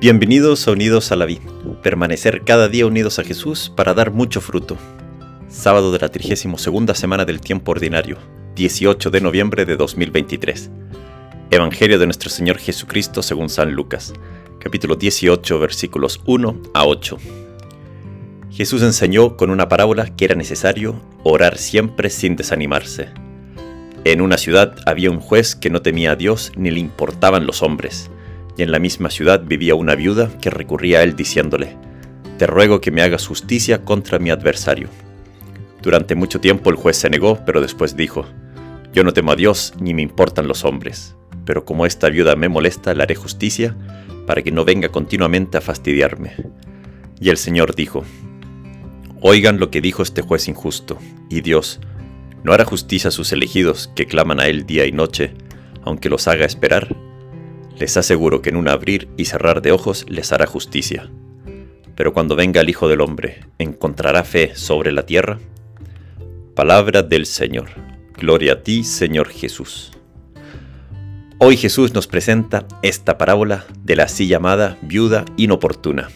Bienvenidos a Unidos a la Vida, permanecer cada día unidos a Jesús para dar mucho fruto. Sábado de la 32 semana del tiempo ordinario, 18 de noviembre de 2023. Evangelio de nuestro Señor Jesucristo según San Lucas, capítulo 18, versículos 1 a 8. Jesús enseñó con una parábola que era necesario orar siempre sin desanimarse. En una ciudad había un juez que no temía a Dios ni le importaban los hombres y en la misma ciudad vivía una viuda que recurría a él diciéndole, Te ruego que me hagas justicia contra mi adversario. Durante mucho tiempo el juez se negó, pero después dijo, Yo no temo a Dios ni me importan los hombres, pero como esta viuda me molesta, le haré justicia para que no venga continuamente a fastidiarme. Y el Señor dijo, Oigan lo que dijo este juez injusto, y Dios, ¿no hará justicia a sus elegidos que claman a Él día y noche, aunque los haga esperar? Les aseguro que en un abrir y cerrar de ojos les hará justicia. Pero cuando venga el Hijo del Hombre, ¿encontrará fe sobre la tierra? Palabra del Señor. Gloria a ti, Señor Jesús. Hoy Jesús nos presenta esta parábola de la así llamada viuda inoportuna.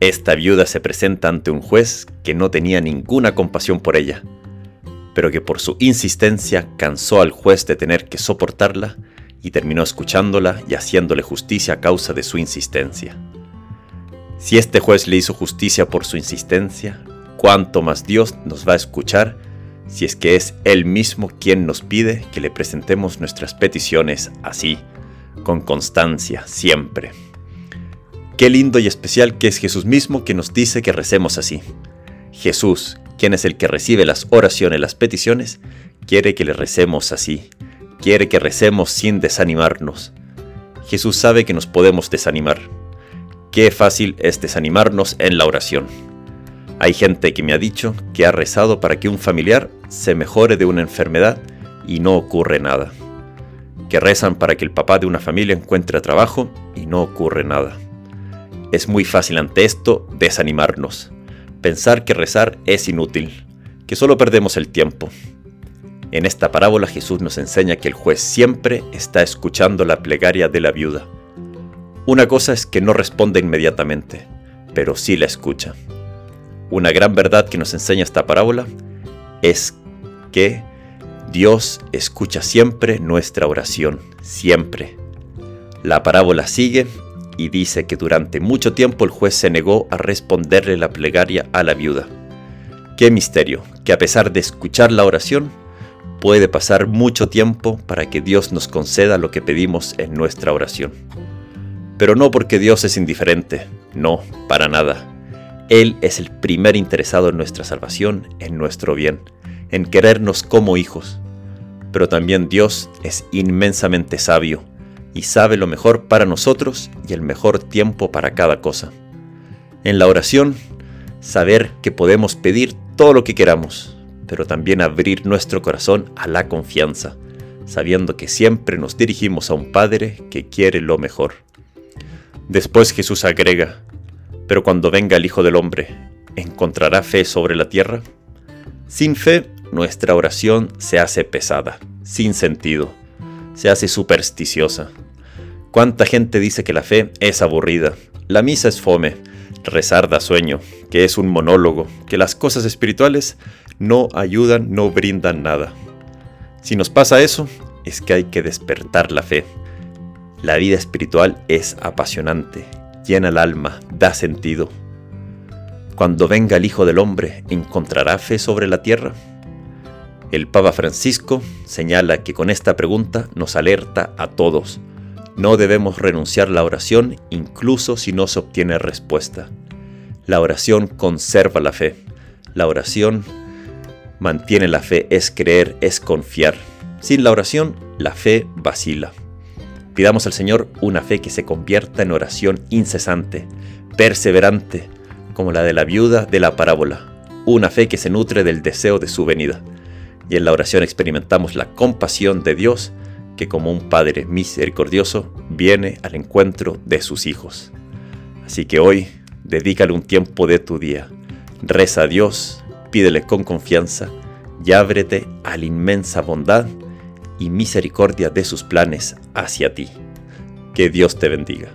Esta viuda se presenta ante un juez que no tenía ninguna compasión por ella, pero que por su insistencia cansó al juez de tener que soportarla y terminó escuchándola y haciéndole justicia a causa de su insistencia. Si este juez le hizo justicia por su insistencia, ¿cuánto más Dios nos va a escuchar si es que es Él mismo quien nos pide que le presentemos nuestras peticiones así, con constancia, siempre? Qué lindo y especial que es Jesús mismo que nos dice que recemos así. Jesús, quien es el que recibe las oraciones, las peticiones, quiere que le recemos así, quiere que recemos sin desanimarnos. Jesús sabe que nos podemos desanimar. Qué fácil es desanimarnos en la oración. Hay gente que me ha dicho que ha rezado para que un familiar se mejore de una enfermedad y no ocurre nada. Que rezan para que el papá de una familia encuentre trabajo y no ocurre nada. Es muy fácil ante esto desanimarnos, pensar que rezar es inútil, que solo perdemos el tiempo, en esta parábola Jesús nos enseña que el juez siempre está escuchando la plegaria de la viuda. Una cosa es que no responde inmediatamente, pero sí la escucha. Una gran verdad que nos enseña esta parábola es que Dios escucha siempre nuestra oración, siempre. La parábola sigue y dice que durante mucho tiempo el juez se negó a responderle la plegaria a la viuda. Qué misterio, que a pesar de escuchar la oración, puede pasar mucho tiempo para que Dios nos conceda lo que pedimos en nuestra oración. Pero no porque Dios es indiferente, no, para nada. Él es el primer interesado en nuestra salvación, en nuestro bien, en querernos como hijos. Pero también Dios es inmensamente sabio y sabe lo mejor para nosotros y el mejor tiempo para cada cosa. En la oración, saber que podemos pedir todo lo que queramos, pero también abrir nuestro corazón a la confianza, sabiendo que siempre nos dirigimos a un Padre que quiere lo mejor. Después Jesús agrega, pero cuando venga el Hijo del Hombre, ¿encontrará fe sobre la tierra? Sin fe, nuestra oración se hace pesada, sin sentido, se hace supersticiosa. ¿Cuánta gente dice que la fe es aburrida? La misa es fome, rezar da sueño, que es un monólogo, que las cosas espirituales no ayudan, no brindan nada. Si nos pasa eso, es que hay que despertar la fe. La vida espiritual es apasionante, llena el alma, da sentido. Cuando venga el Hijo del Hombre, ¿encontrará fe sobre la tierra? El Papa Francisco señala que con esta pregunta nos alerta a todos. No debemos renunciar a la oración incluso si no se obtiene respuesta. La oración conserva la fe. La oración mantiene la fe, es creer, es confiar. Sin la oración, la fe vacila. Pidamos al Señor una fe que se convierta en oración incesante, perseverante, como la de la viuda de la parábola, una fe que se nutre del deseo de su venida. Y en la oración experimentamos la compasión de Dios, que como un Padre misericordioso viene al encuentro de sus hijos. Así que hoy, dedícale un tiempo de tu día, reza a Dios, pídele con confianza y ábrete a la inmensa bondad y misericordia de sus planes hacia ti. Que Dios te bendiga.